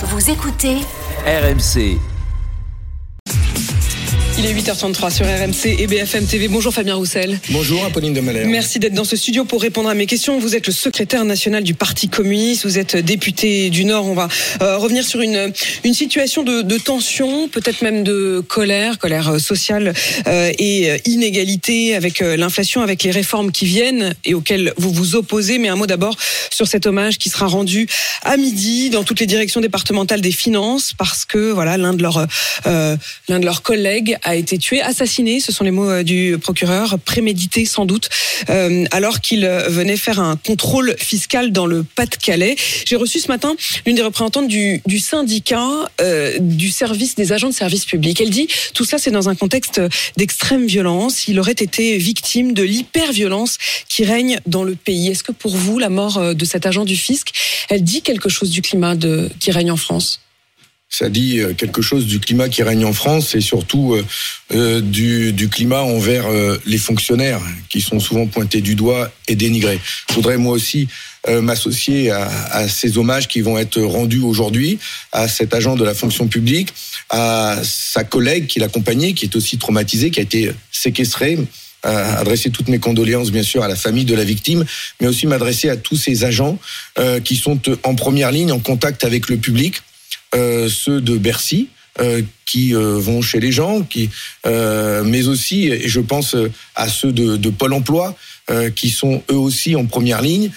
Vous écoutez RMC. Il est 8h33 sur RMC et BFM TV. Bonjour Fabien Roussel. Bonjour Apolline de Malherbe. Merci d'être dans ce studio pour répondre à mes questions. Vous êtes le secrétaire national du Parti communiste, vous êtes député du Nord. On va euh, revenir sur une, une situation de, de tension, peut-être même de colère, colère sociale euh, et inégalité avec euh, l'inflation, avec les réformes qui viennent et auxquelles vous vous opposez. Mais un mot d'abord sur cet hommage qui sera rendu à midi dans toutes les directions départementales des finances parce que voilà l'un de leurs euh, l'un de leurs collègues a été tué, assassiné, ce sont les mots euh, du procureur, prémédité sans doute, euh, alors qu'il euh, venait faire un contrôle fiscal dans le Pas-de-Calais. J'ai reçu ce matin l'une des représentantes du, du syndicat euh, du service des agents de service public. Elle dit tout ça c'est dans un contexte d'extrême violence. Il aurait été victime de l'hyperviolence qui règne dans le pays. Est-ce que pour vous la mort de cet agent du fisc, elle dit quelque chose du climat de, qui règne en France? Ça dit euh, quelque chose du climat qui règne en France et surtout euh, euh, du, du, climat envers euh, les fonctionnaires qui sont souvent pointés du doigt et dénigrés. Je voudrais moi aussi euh, m'associer à, à, ces hommages qui vont être rendus aujourd'hui à cet agent de la fonction publique, à sa collègue qui l'accompagnait, qui est aussi traumatisée, qui a été séquestrée adresser toutes mes condoléances bien sûr à la famille de la victime, mais aussi m'adresser à tous ces agents euh, qui sont en première ligne en contact avec le public ceux de Bercy. Euh, qui euh, vont chez les gens, qui, euh, mais aussi, je pense à ceux de, de Pôle Emploi, qui sont eux aussi en première ligne,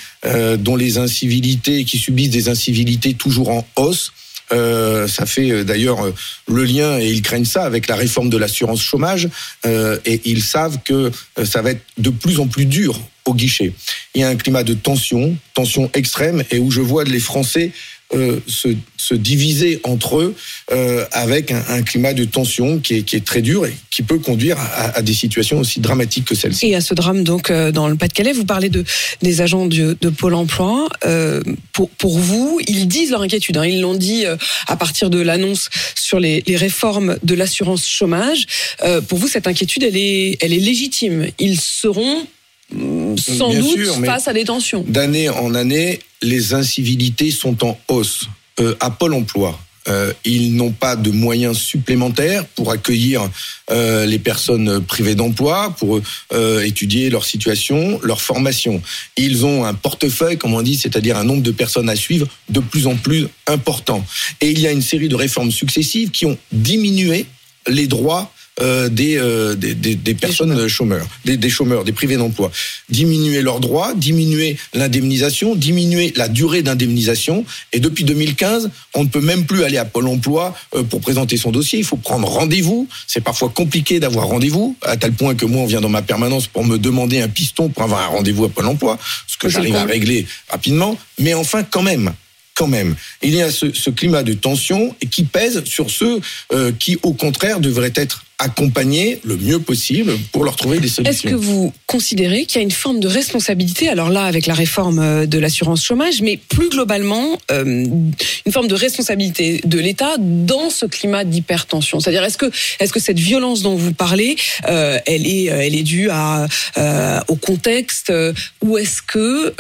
dont les incivilités, qui subissent des incivilités toujours en hausse. Euh, ça fait d'ailleurs le lien et ils craignent ça avec la réforme de l'assurance chômage euh, et ils savent que ça va être de plus en plus dur au guichet. Il y a un climat de tension, tension extrême et où je vois les Français euh, se, se, diviser entre eux euh, avec un, climat de tension qui est, qui est, très dur et qui peut conduire à, des situations aussi dramatiques que celle-ci. Et à ce drame donc euh, dans le Pas-de-Calais, vous parlez de des agents de, Pôle Emploi. Pour, pour vous, ils disent leur inquiétude. Hein, ils l'ont dit à partir de l'annonce sur les, les, réformes de l'assurance chômage. pour vous, cette inquiétude, elle est, elle est légitime. Ils seront sans Bien doute sûr, face à des tensions. D'année en année, les incivilités sont en hausse. Euh, à Pôle emploi, euh, ils n'ont pas de moyens supplémentaires pour accueillir euh, les personnes privées d'emploi, pour euh, étudier leur situation, leur formation. Ils ont un portefeuille, comme on dit, c'est-à-dire un nombre de personnes à suivre de plus en plus important. Et il y a une série de réformes successives qui ont diminué les droits euh, des, euh, des, des, des, personnes des chômeurs, des, des, chômeurs, des privés d'emploi. Diminuer leurs droits, diminuer l'indemnisation, diminuer la durée d'indemnisation. Et depuis 2015, on ne peut même plus aller à Pôle emploi euh, pour présenter son dossier. Il faut prendre rendez-vous. C'est parfois compliqué d'avoir rendez-vous, à tel point que moi, on vient dans ma permanence pour me demander un piston pour avoir un rendez-vous à Pôle emploi, ce que j'arrive à régler rapidement. Mais enfin, quand même, quand même. Il y a ce, ce, climat de tension qui pèse sur ceux euh, qui, au contraire, devraient être accompagner le mieux possible pour leur trouver des solutions. Est-ce que vous considérez qu'il y a une forme de responsabilité, alors là avec la réforme euh, de l'assurance chômage, mais plus globalement euh, une forme de responsabilité de l'État dans ce climat d'hypertension? C'est-à-dire est-ce que est-ce que cette violence dont vous parlez, euh, elle est elle est due à euh, au contexte ou est-ce que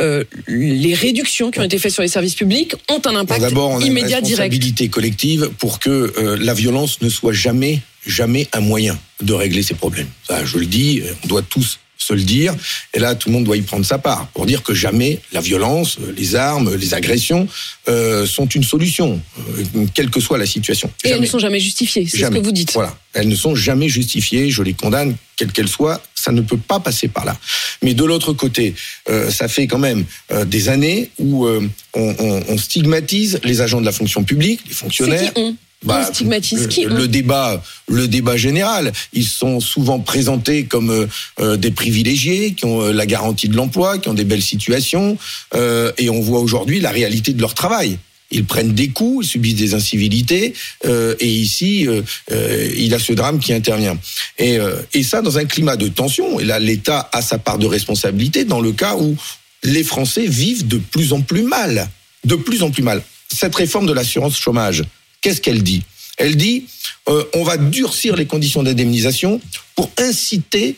les réductions qui ont été faites sur les services publics ont un impact D'abord, on a immédiat une responsabilité direct collective pour que la violence ne soit jamais jamais un moyen de régler ces problèmes. Ça, je le dis, on doit tous se le dire. Et là, tout le monde doit y prendre sa part pour dire que jamais la violence, les armes, les agressions euh, sont une solution, euh, quelle que soit la situation. Et jamais. elles ne sont jamais justifiées, c'est ce que vous dites. Voilà, elles ne sont jamais justifiées. Je les condamne, quelles qu'elles soient. Ça ne peut pas passer par là. Mais de l'autre côté, euh, ça fait quand même euh, des années où euh, on, on, on, stigmatise les agents de la fonction publique, les fonctionnaires. Bah, on stigmatise qui le, débat, le débat général. Ils sont souvent présentés comme euh, des privilégiés, qui ont euh, la garantie de l'emploi, qui ont des belles situations, euh, et on voit aujourd'hui la réalité de leur travail. Ils prennent des coups, ils subissent des incivilités, euh, et ici, il y a ce drame qui intervient. Et, et ça, dans un climat de tension. Et là, l'État a sa part de responsabilité dans le cas où les Français vivent de plus en plus mal, de plus en plus mal. Cette réforme de l'assurance chômage, Qu'est-ce qu'elle dit? Elle dit euh, on va durcir les conditions d'indemnisation pour inciter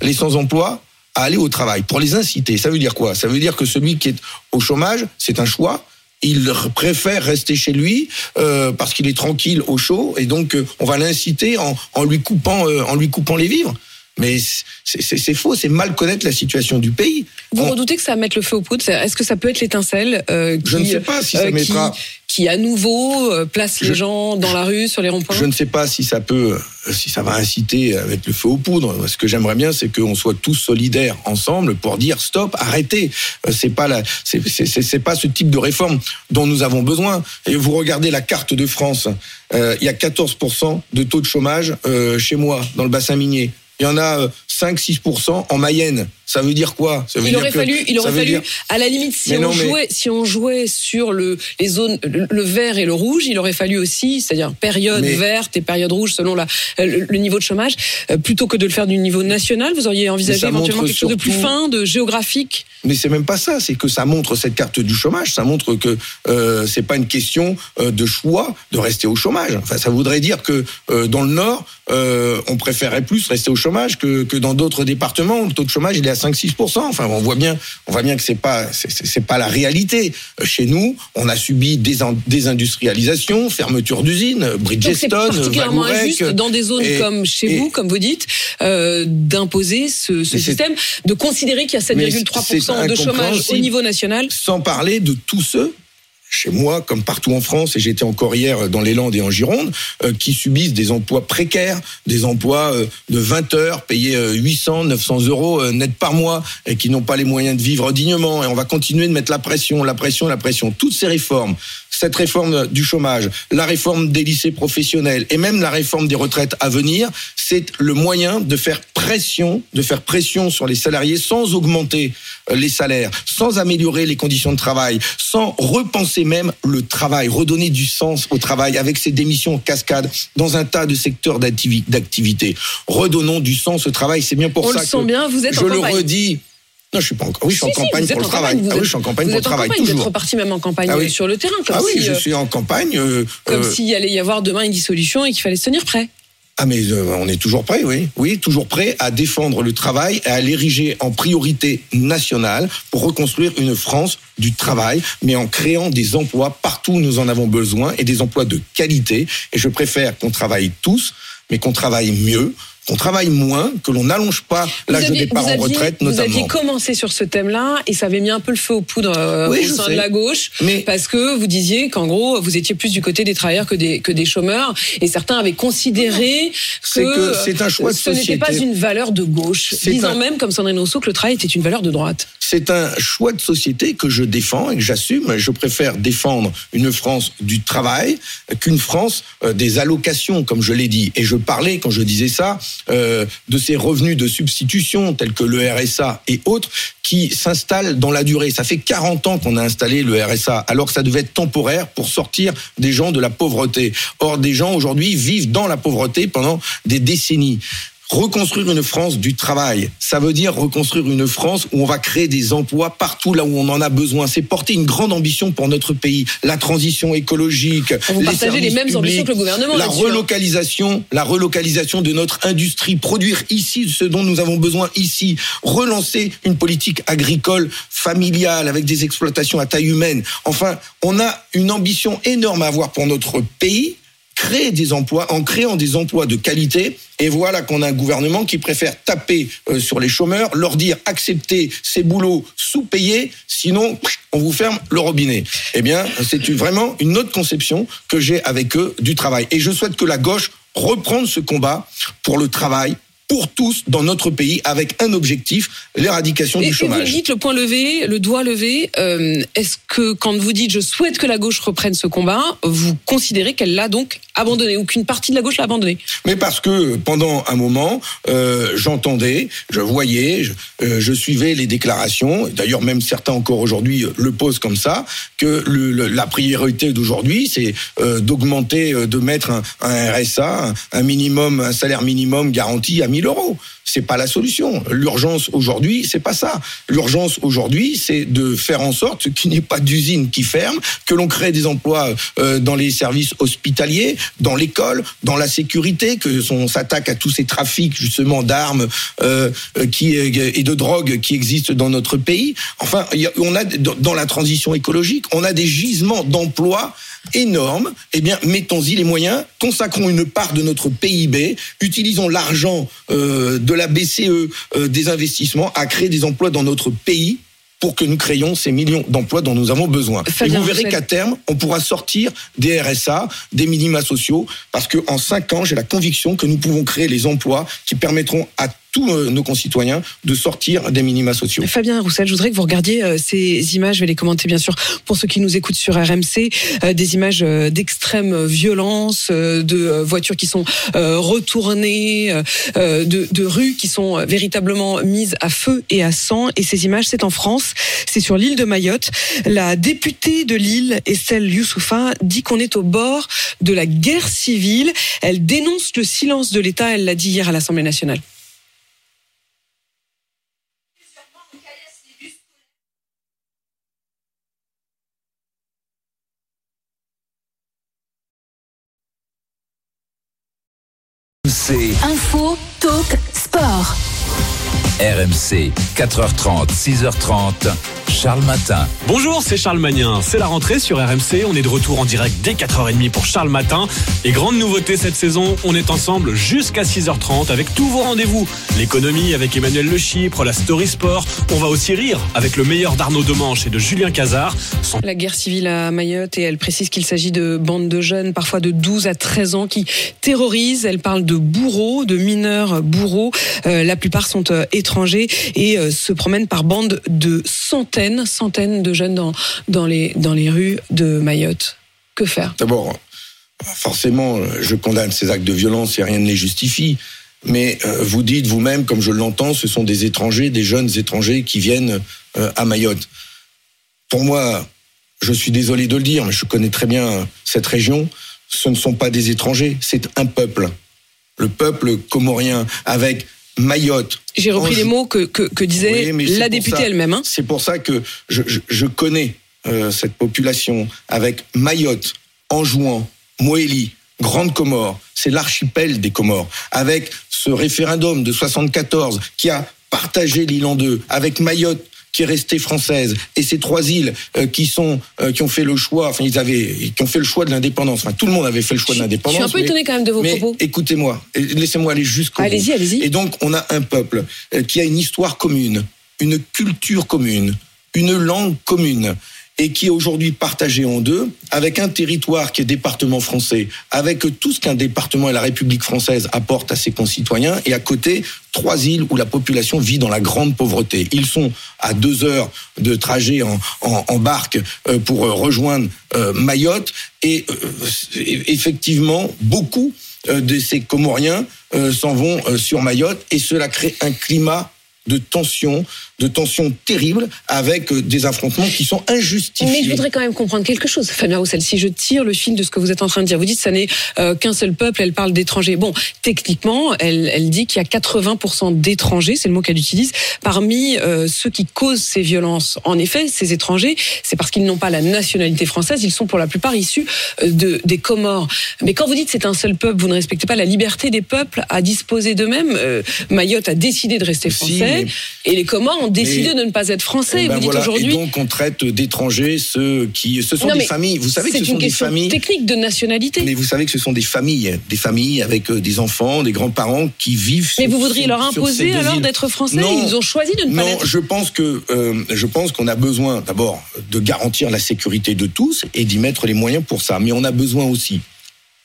les sans-emploi à aller au travail, pour les inciter. Ça veut dire quoi? Ça veut dire que celui qui est au chômage, c'est un choix. il préfère rester chez lui euh, parce qu'il est tranquille au chaud et donc euh, on va l'inciter en, en, lui coupant euh, en lui coupant les vivres. Mais c'est faux, c'est mal connaître la situation du pays. Vous redoutez que ça mette le feu aux poudres Est-ce que ça peut être l'étincelle Je ne sais pas si ça mettra qui à nouveau euh, place les gens dans la rue, sur les ronds-points Je ne sais pas si ça peut, euh, si ça va inciter avec le feu aux poudres. Ce que j'aimerais bien, c'est qu'on soit tous solidaires ensemble pour dire stop, arrêtez. Euh, c'est pas la, c'est pas ce type de réforme dont nous avons besoin. Et vous regardez la carte de France, il y a 14% de taux de chômage chez moi dans le bassin minier. Il y en a 5-6% en Mayenne. Ça veut dire quoi? Ça veut Il aurait fallu, il aurait fallu, à la limite, si on jouait, si on jouait sur le les zones, le, vert et le rouge, il aurait fallu aussi, c'est-à-dire période verte et période rouge selon la, le, niveau de chômage, euh, plutôt que de le faire du niveau national. Vous auriez envisagé éventuellement quelque chose de plus fin, de géographique? Mais c'est même pas ça. C'est que ça montre cette carte du chômage. Ça montre que euh, c'est pas une question euh, de choix de rester au chômage. Enfin, ça voudrait dire que euh, dans le Nord, on préférerait plus rester au chômage que, que dans d'autres départements où le taux de chômage il est à 5-6%. Enfin, on voit bien, on voit bien que c'est pas, c'est pas la réalité. Chez nous, on a subi des désindustrialisation, fermeture d'usines, Bridgestone, C'est particulièrement injuste dans des zones comme chez vous, comme vous dites, euh, d'imposer ce, ce système, de considérer qu'il y a 7,3% de chômage au niveau national. Sans parler de tous ceux chez moi, comme partout en France, et j'étais encore hier dans les Landes et en Gironde, euh, qui subissent des emplois précaires, des emplois euh, de 20 heures, payés 800, euh, 900 euros net par mois, et qui n'ont pas les moyens de vivre dignement. Et on va continuer de mettre la pression, la pression, la pression. Toutes ces réformes, cette réforme du chômage, la réforme des lycées professionnels, et même la réforme des retraites à venir, c'est le moyen de faire pression, de faire pression sur les salariés sans augmenter les salaires, sans améliorer les conditions de travail, sans repenser même le travail, redonner du sens au travail avec ces démissions en cascade dans un tas de secteurs d'activité. Redonnons du sens au travail, c'est bien pour On ça le sent bien, vous êtes je le redis. Non, je suis pas encore. Oui, je suis en campagne pour le travail. ah oui, je suis en campagne pour le travail. Vous êtes reparti même en campagne ah sur le terrain, comme ah oui, je suis en campagne. Euh, comme euh, s'il allait y avoir demain une dissolution et qu'il fallait se tenir prêt. Ah mais euh, on est toujours prêt, oui, oui, toujours prêt à défendre le travail et à l'ériger en priorité nationale pour reconstruire une France du travail, mais en créant des emplois partout où nous en avons besoin et des emplois de qualité. Et je préfère qu'on travaille tous, mais qu'on travaille mieux, qu'on travaille moins, que l'on n'allonge pas l'âge de départ en retraite, notamment. Vous aviez commencé sur ce thème-là et ça avait mis un peu le feu aux poudres euh, au sein de la gauche, mais... parce que vous disiez qu'en gros, vous étiez plus du côté des travailleurs que des, que des chômeurs, et certains avaient considéré que, c'est un choix de ce n'était pas une valeur de gauche, disant même, comme Sandrine Rousseau, que le travail était une valeur de droite. C'est un choix de société que je défends et que j'assume. Je préfère défendre une France du travail qu'une France euh, des allocations, comme je l'ai dit. Et je parlais, quand je disais ça, euh, de ces revenus de substitution tels que le RSA et autres qui s'installent dans la durée. Ça fait 40 ans qu'on a installé le RSA, alors que ça devait être temporaire pour sortir des gens de la pauvreté. Or, des gens aujourd'hui vivent dans la pauvreté pendant des décennies. Reconstruire une France du travail, ça veut dire reconstruire une France où on va créer des emplois partout là où on en a besoin. C'est porter une grande ambition pour notre pays, la transition écologique, vous les partagez les mêmes ambitions que le gouvernement. La hein. relocalisation, la relocalisation de notre industrie, produire ici ce dont nous avons besoin ici, relancer une politique agricole familiale avec des exploitations à taille humaine. Enfin, on a une ambition énorme à avoir pour notre pays créer des emplois, en créant des emplois de qualité. Et voilà qu'on a un gouvernement qui préfère taper euh, sur les chômeurs, leur dire acceptez ces boulots sous-payés, sinon on vous ferme le robinet. Eh bien, c'est vraiment une autre conception que j'ai avec eux du travail. Et je souhaite que la gauche reprenne ce combat pour le travail, pour tous dans notre pays avec un objectif, l'éradication du chômage. Vous dites le point levé, le doigt levé. Euh, est-ce que quand vous dites je souhaite que la gauche reprenne ce combat, vous considérez qu'elle l'a donc abandonné ou qu'une partie de la gauche l'a abandonné? Mais parce que pendant un moment, euh, j'entendais, je voyais, je, euh, je, suivais les déclarations. D'ailleurs, même certains encore aujourd'hui le posent comme ça que le, la priorité d'aujourd'hui, c'est d'augmenter, de mettre un, un RSA, un minimum, un salaire minimum garanti à 1000 000 euros. C'est pas la solution. L'urgence aujourd'hui, c'est pas ça. L'urgence aujourd'hui, c'est de faire en sorte qu'il n'y ait pas d'usine qui ferme, que l'on crée des emplois euh, dans les services hospitaliers, dans l'école, dans la sécurité, que on s'attaque à tous ces trafics justement d'armes euh, qui et de drogue qui existent dans notre pays. Enfin, on a dans la transition écologique, on a des gisements d'emplois énormes. Eh bien, mettons-y les moyens, consacrons une part de notre PIB, utilisons l'argent euh, de la BCE euh, des investissements à créer des emplois dans notre pays pour que nous créions ces millions d'emplois dont nous avons besoin. et vous verrez qu'à terme, on pourra sortir des RSA, des minima sociaux, parce qu'en cinq ans, j'ai la conviction que nous pouvons créer les emplois qui permettront à tous euh, nos concitoyens de sortir des minima sociaux. Fabien Roussel, je voudrais que vous regardiez euh, ces images, je vais les commenter bien sûr pour ceux qui nous écoutent sur RMC, euh, des images d'extrême violence, de voitures qui sont retournées, de, de rues qui sont véritablement mises à feu et à sang. Et ces images, c'est en France, c'est sur l'île de Mayotte. La députée de l'île, Estelle Youssoufa, dit qu'on est au bord de la guerre civile. Elle dénonce le silence de l'État, elle l'a dit hier à l'Assemblée nationale. C'est Info. RMC, 4h30, 6h30. Charles Matin. Bonjour, c'est Charles Magnin. C'est la rentrée sur RMC. On est de retour en direct dès 4h30 pour Charles Matin. Et grande nouveauté cette saison, on est ensemble jusqu'à 6h30 avec tous vos rendez-vous. L'économie avec Emmanuel Le Chypre, la Story Sport. On va aussi rire avec le meilleur d'Arnaud Demanche et de Julien Cazard. La guerre civile à Mayotte et elle précise qu'il s'agit de bandes de jeunes, parfois de 12 à 13 ans, qui terrorisent. Elle parle de bourreaux, de mineurs bourreaux. Euh, la plupart sont euh, étrangers et euh, se promènent par bandes de centaines centaines, de jeunes dans, dans, les, dans les rues de Mayotte. Que faire? D'abord, forcément, je condamne ces actes de violence et rien ne les justifie. Mais euh, vous dites vous-même, comme je l'entends, ce sont des étrangers, des jeunes étrangers qui viennent euh, à Mayotte. Pour moi, je suis désolé de le dire, mais je connais très bien cette région. Ce ne sont pas des étrangers, c'est un peuple. Le peuple comorien, avec Mayotte. J'ai repris les mots que, que, disait la députée elle-même. Hein. C'est pour ça que je, je, connais euh, cette population avec Mayotte, Anjouan, Moélie, Grande Comore. C'est l'archipel des Comores. Avec ce référendum de 74 qui a partagé l'île en deux, avec Mayotte qui est restée française et ces trois îles euh, qui sont euh, qui ont fait le choix, enfin ils avaient qui ont fait le choix de l'indépendance. Enfin tout le monde avait fait le choix de l'indépendance. Je suis un peu étonné quand même de vos propos. Écoutez-moi, laissez-moi aller jusqu'au Allez-y, allez-y. Et donc on a un peuple euh, qui a une histoire commune, une culture commune, une langue commune et qui est aujourd'hui partagé en deux, avec un territoire qui est département français, avec tout ce qu'un département et la République française apportent à ses concitoyens, et à côté, trois îles où la population vit dans la grande pauvreté. Ils sont à deux heures de trajet en, en, barque euh, pour euh, rejoindre euh, Mayotte, et effectivement, beaucoup de ces Comoriens s'en vont sur Mayotte, et cela crée un climat de tension, de tensions terribles avec euh, des affrontements qui sont injustifiés. Mais je voudrais quand même comprendre quelque chose, Fabien Roussel. Si je tire le fil de ce que vous êtes en train de dire, vous dites que ça n'est euh, qu'un seul peuple, elle parle d'étrangers. Bon, techniquement, elle, elle dit qu'il y a 80% d'étrangers, c'est le mot qu'elle utilise, parmi euh, ceux qui causent ces violences. En effet, ces étrangers, c'est parce qu'ils n'ont pas la nationalité française, ils sont pour la plupart issus de, des Comores. Mais quand vous dites c'est un seul peuple, vous ne respectez pas la liberté des peuples à disposer d'eux-mêmes. Mayotte a décidé de rester français et les Comores ont décidé de ne pas être français. Eh ben vous dites aujourd'hui. Et donc on traite d'étrangers ceux qui, ce sont des familles. Vous savez que ce sont des familles. technique de nationalité. Mais vous savez que ce sont des familles, des familles avec euh, des enfants, des grands-parents qui vivent. Mais vous voudriez leur imposer alors d'être français non, Ils ont choisi de ne pas l'être. Non, je pense que euh, je pense qu'on a besoin d'abord de garantir la sécurité de tous et d'y mettre les moyens pour ça. Mais on a besoin aussi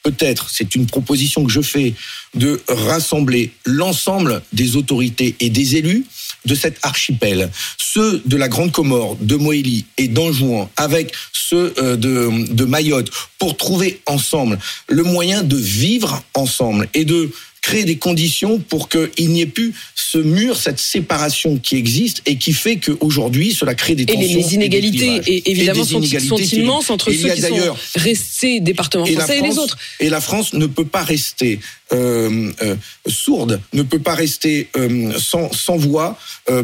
peut-être, c'est une proposition que je fais, de rassembler l'ensemble des autorités et des élus de cet archipel, ceux de la Grande Comore, de Moélie et d'Anjouan, avec ceux euh, de, de Mayotte, pour trouver ensemble le moyen de vivre ensemble et de créer des conditions pour qu'il n'y ait plus ce mur, cette séparation qui existe et qui fait qu'aujourd'hui, cela crée des tensions. Et les, inégalités, et, évidemment, sont, immenses entre ceux qui sont restés départements français et, les autres. Et la France ne peut pas rester euh, euh, sourde, ne peut pas rester sans, sans voix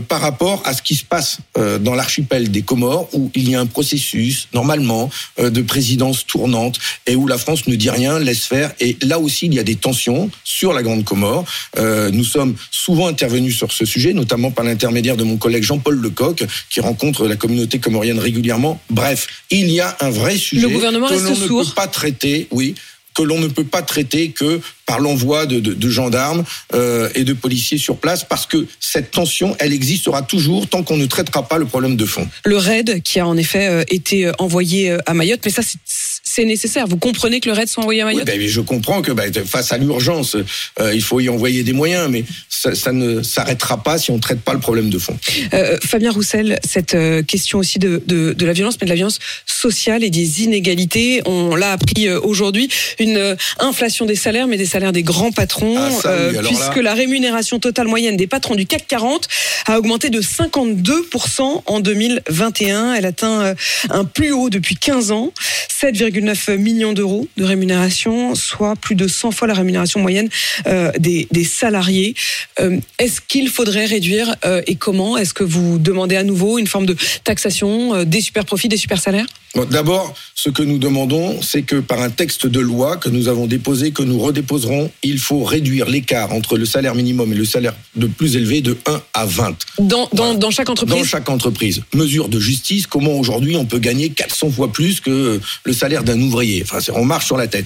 par rapport à ce qui se passe dans l'archipel des Comores, où il y a un processus, normalement, de présidence tournante, et où la France ne dit rien, laisse faire. Et là aussi, il y a des tensions sur la Grande Comore. nous sommes souvent intervenus sur ce sujet, notamment par l'intermédiaire de mon collègue Jean-Paul Lecoq, qui rencontre la communauté comorienne régulièrement. Bref, il y a un vrai sujet le gouvernement que l'on ne peut pas traiter, oui, que l'on ne peut pas traiter que par l'envoi de, de, de, gendarmes euh, et de policiers sur place, parce que cette tension, elle existera toujours tant qu'on ne traitera pas le problème de fond. Le raid qui a en effet euh, été euh, envoyé euh, à Mayotte, mais ça c'est nécessaire. Vous comprenez que le raid soit envoyé à Mayotte oui, ben, Je comprends que ben, face à l'urgence, euh, il faut y envoyer des moyens, mais ça, ça ne s'arrêtera pas si on ne traite pas le problème de fond. Euh, Fabien Roussel, cette question aussi de, de, de, la violence, mais de la violence sociale et des inégalités, on l'a appris aujourd'hui, une inflation des salaires, mais des salaires des grands patrons, ah, euh, puisque la rémunération totale moyenne des patrons du CAC 40 a augmenté de 52% en 2021. Elle atteint euh, un plus haut depuis 15 ans, 7,9 millions d'euros de rémunération, soit plus de 100 fois la rémunération moyenne euh, des, salariés. Euh, Est-ce qu'il faudrait réduire euh, et comment? Est-ce que vous demandez à nouveau une forme de taxation des super profits, des super salaires? Bon, D'abord, ce que nous demandons, c'est que par un texte de loi que nous avons déposé, que nous redéposerons, il faut réduire l'écart entre le salaire minimum et le salaire de plus élevé de 1 à 20. Dans, dans, dans chaque entreprise Dans chaque entreprise. Mesure de justice, comment aujourd'hui on peut gagner 400 fois plus que le salaire d'un ouvrier. Enfin, on marche sur la tête.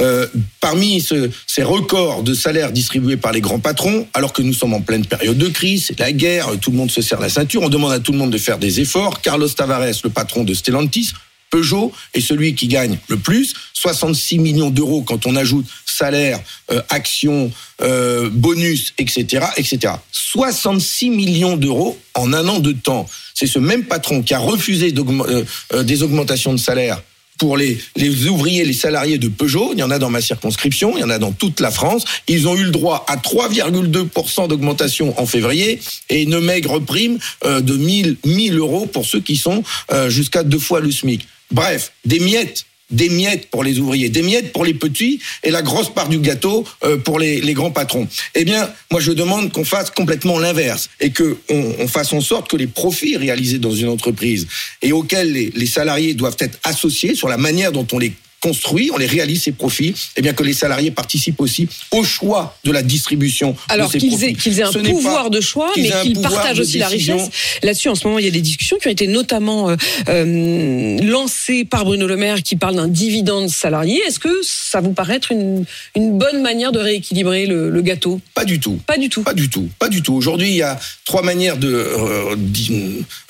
Euh, parmi ce, ces records de salaires distribués par les grands patrons, alors que nous sommes en pleine période de crise, c'est la guerre, tout le monde se serre la ceinture, on demande à tout le monde de faire des efforts. Carlos Tavares, le patron de Stellantis, Peugeot est celui qui gagne le plus, 66 millions d'euros quand on ajoute salaire, euh, actions, euh, bonus, etc., etc. 66 millions d'euros en un an de temps. C'est ce même patron qui a refusé euh, euh, des augmentations de salaire pour les, les ouvriers, les salariés de Peugeot. Il y en a dans ma circonscription, il y en a dans toute la France. Ils ont eu le droit à 3,2% d'augmentation en février et une maigre prime de 1000, 1000 euros pour ceux qui sont jusqu'à deux fois le SMIC. Bref, des miettes des miettes pour les ouvriers, des miettes pour les petits et la grosse part du gâteau euh, pour les, grands patrons. Eh bien, moi je demande qu'on fasse complètement l'inverse et que on, on, fasse en sorte que les profits réalisés dans une entreprise et auxquels les salariés doivent être associés sur la manière dont on les construit, on les réalise ces profits, et eh bien que les salariés participent aussi au choix de la distribution. Alors qu'ils aient, qu aient, un pouvoir de choix, mais qu'ils partagent aussi la richesse. Là-dessus, en ce moment, il y a des discussions qui ont été notamment euh, euh, lancées par Bruno Le Maire, qui parle d'un dividende salarié. Est-ce que ça vous paraît être une, une bonne manière de rééquilibrer le, le, gâteau? Pas du tout. Pas du tout. Pas du tout. Pas du tout. Aujourd'hui, il y a trois manières de euh,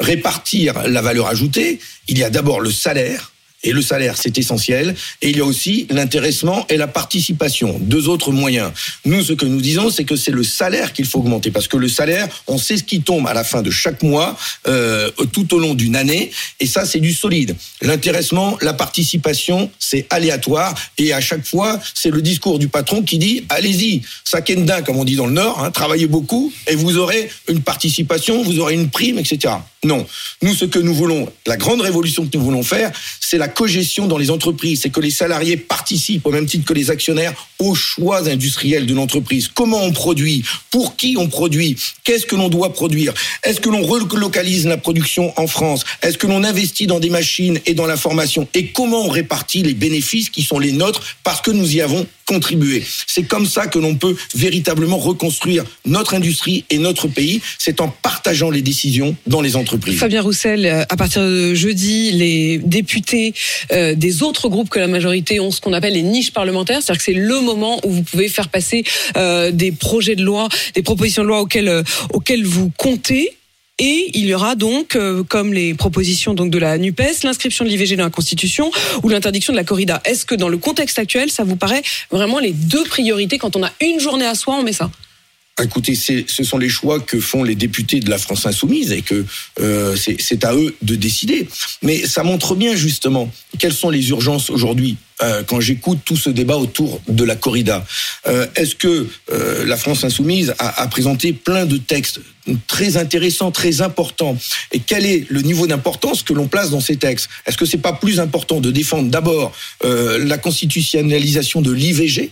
répartir la valeur ajoutée. Il y a d'abord le salaire et le salaire, c'est essentiel. Et il y a aussi l'intéressement et la participation, deux autres moyens. Nous, ce que nous disons, c'est que c'est le salaire qu'il faut augmenter, parce que le salaire, on sait ce qui tombe à la fin de chaque mois, euh, tout au long d'une année, et ça, c'est du solide. L'intéressement, la participation, c'est aléatoire, et à chaque fois, c'est le discours du patron qui dit, allez-y, sakenda, comme on dit dans le Nord, hein, travaillez beaucoup, et vous aurez une participation, vous aurez une prime, etc. Non. Nous, ce que nous voulons, la grande révolution que nous voulons faire, c'est la cogestion dans les entreprises. C'est que les salariés participent, au même titre que les actionnaires, aux choix industriels de l'entreprise. Comment on produit? Pour qui on produit? Qu'est-ce que l'on doit produire? Est-ce que l'on relocalise la production en France? Est-ce que l'on investit dans des machines et dans la formation? Et comment on répartit les bénéfices qui sont les nôtres parce que nous y avons contribué C'est comme ça que l'on peut véritablement reconstruire notre industrie et notre pays. C'est en partageant les décisions dans les entreprises. Fabien Roussel, euh, à partir de jeudi, les députés euh, des autres groupes que la majorité ont ce qu'on appelle les niches parlementaires, c'est-à-dire que c'est le moment où vous pouvez faire passer euh, des projets de loi, des propositions de loi auxquelles, auxquelles vous comptez. Et il y aura donc, euh, comme les propositions donc de la Nupes, l'inscription de l'IVG dans la Constitution ou l'interdiction de la corrida. Est-ce que dans le contexte actuel, ça vous paraît vraiment les deux priorités quand on a une journée à soi, on met ça? Écoutez, ce sont les choix que font les députés de la France insoumise et que euh, c'est à eux de décider. Mais ça montre bien justement quelles sont les urgences aujourd'hui. Euh, quand j'écoute tout ce débat autour de la corrida, euh, est-ce que euh, la France insoumise a, a, présenté plein de textes très intéressants, très importants? Et quel est le niveau d'importance que l'on place dans ces textes? Est-ce que c'est pas plus important de défendre d'abord euh, la constitutionnalisation de l'IVG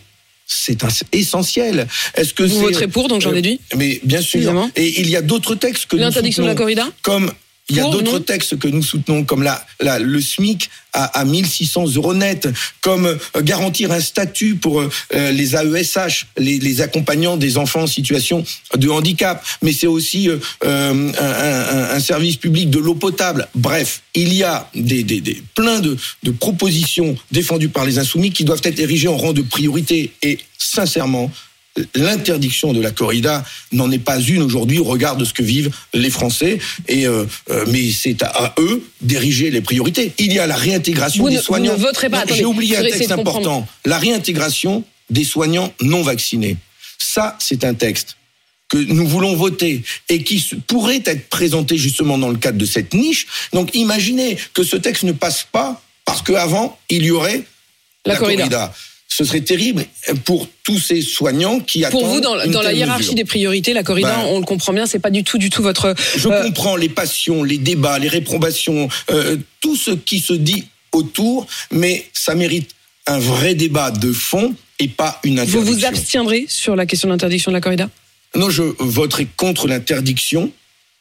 c'est essentiel. Est-ce que vous voterez pour, donc j'en déduis? Mais bien sûr. Et il y a d'autres textes que l'interdiction de la corrida, comme il y a d'autres textes que nous soutenons, comme la, la le SMIC à, à 1600 euros net, comme euh, garantir un statut pour euh, les AESH, les, les, accompagnants des enfants en situation de handicap, mais c'est aussi euh, un, un, un, service public de l'eau potable. Bref, il y a des, des, des plein de, de propositions défendues par les insoumis qui doivent être érigées en rang de priorité. Et sincèrement, l'interdiction de la corrida n'en est pas une aujourd'hui au regard de ce que vivent les Français. Et euh, euh, mais c'est à, eux d'ériger les priorités. Il y a la réintégration des soignants. J'ai oublié un texte important. La réintégration des soignants non vaccinés. Ça, c'est un texte que nous voulons voter et qui pourrait être présenté justement dans le cadre de cette niche. Donc imaginez que ce texte ne passe pas parce qu'avant, il y aurait la, corrida ce serait terrible pour tous ces soignants qui attendent. Pour vous, dans, la hiérarchie des priorités, la corrida, ben, on le comprend bien, c'est pas du tout, du tout votre. Je euh, comprends les passions, les débats, les réprobations, euh, tout ce qui se dit autour, mais ça mérite un vrai débat de fond et pas une interdiction. Vous vous abstiendrez sur la question de l'interdiction de la corrida? Non, je voterai contre l'interdiction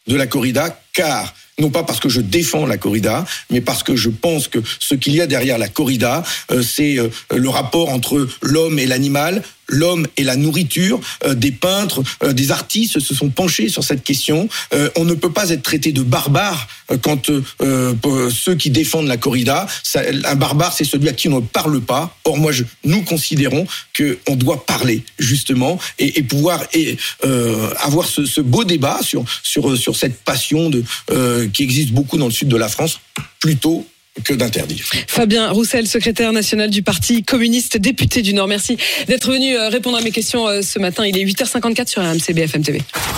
de la corrida, car non pas parce que je défends la corrida, mais parce que je pense que ce qu'il y a derrière la corrida, euh, c'est euh, le rapport entre l'homme et l'animal, l'homme et la nourriture. Euh, des peintres, des artistes se sont penchés sur cette question. on ne peut pas être traité de barbare quand ceux qui défendent la corrida, un barbare, c'est celui à qui on ne parle pas. Or, moi, je, nous considérons que on doit parler justement et, pouvoir et, avoir ce, ce, beau débat sur sur sur cette passion de qui existe beaucoup dans le sud de la France, plutôt que d'interdire. Fabien Roussel, secrétaire national du Parti communiste, député du Nord. Merci d'être venu euh, répondre à mes questions euh, ce matin. Il est 8h54 sur RMC BFM TV.